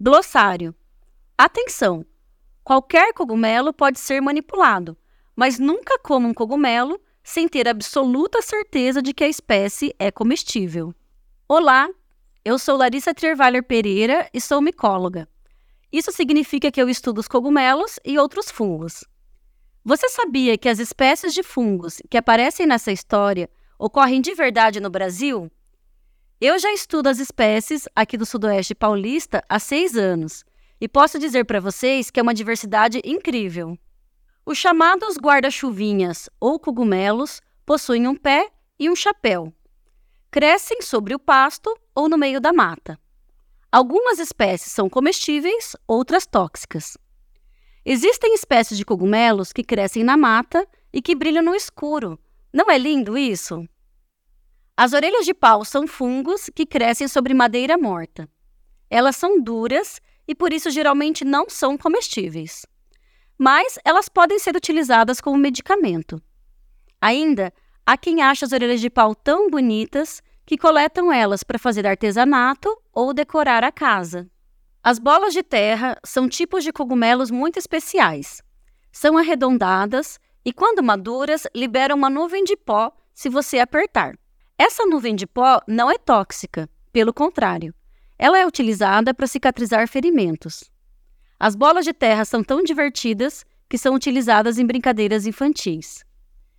Glossário. Atenção! Qualquer cogumelo pode ser manipulado, mas nunca coma um cogumelo sem ter absoluta certeza de que a espécie é comestível. Olá, eu sou Larissa Trierweiler Pereira e sou micóloga. Isso significa que eu estudo os cogumelos e outros fungos. Você sabia que as espécies de fungos que aparecem nessa história ocorrem de verdade no Brasil? Eu já estudo as espécies aqui do Sudoeste Paulista há seis anos e posso dizer para vocês que é uma diversidade incrível. Os chamados guarda-chuvinhas ou cogumelos possuem um pé e um chapéu. Crescem sobre o pasto ou no meio da mata. Algumas espécies são comestíveis, outras tóxicas. Existem espécies de cogumelos que crescem na mata e que brilham no escuro. Não é lindo isso? As orelhas de pau são fungos que crescem sobre madeira morta. Elas são duras e por isso geralmente não são comestíveis. Mas elas podem ser utilizadas como medicamento. Ainda há quem ache as orelhas de pau tão bonitas que coletam elas para fazer artesanato ou decorar a casa. As bolas de terra são tipos de cogumelos muito especiais. São arredondadas e, quando maduras, liberam uma nuvem de pó se você apertar. Essa nuvem de pó não é tóxica, pelo contrário, ela é utilizada para cicatrizar ferimentos. As bolas de terra são tão divertidas que são utilizadas em brincadeiras infantis.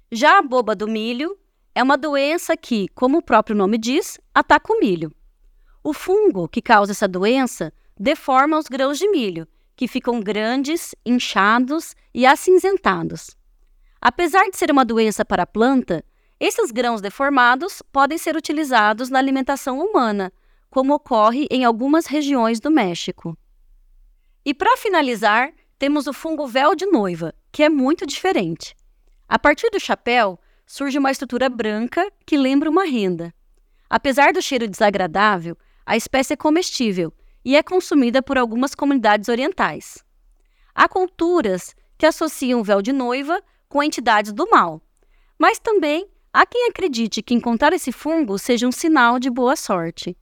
Já a boba do milho é uma doença que, como o próprio nome diz, ataca o milho. O fungo que causa essa doença deforma os grãos de milho, que ficam grandes, inchados e acinzentados. Apesar de ser uma doença para a planta, esses grãos deformados podem ser utilizados na alimentação humana, como ocorre em algumas regiões do México. E para finalizar, temos o fungo véu de noiva, que é muito diferente. A partir do chapéu, surge uma estrutura branca que lembra uma renda. Apesar do cheiro desagradável, a espécie é comestível e é consumida por algumas comunidades orientais. Há culturas que associam o véu de noiva com entidades do mal, mas também Há quem acredite que encontrar esse fungo seja um sinal de boa sorte.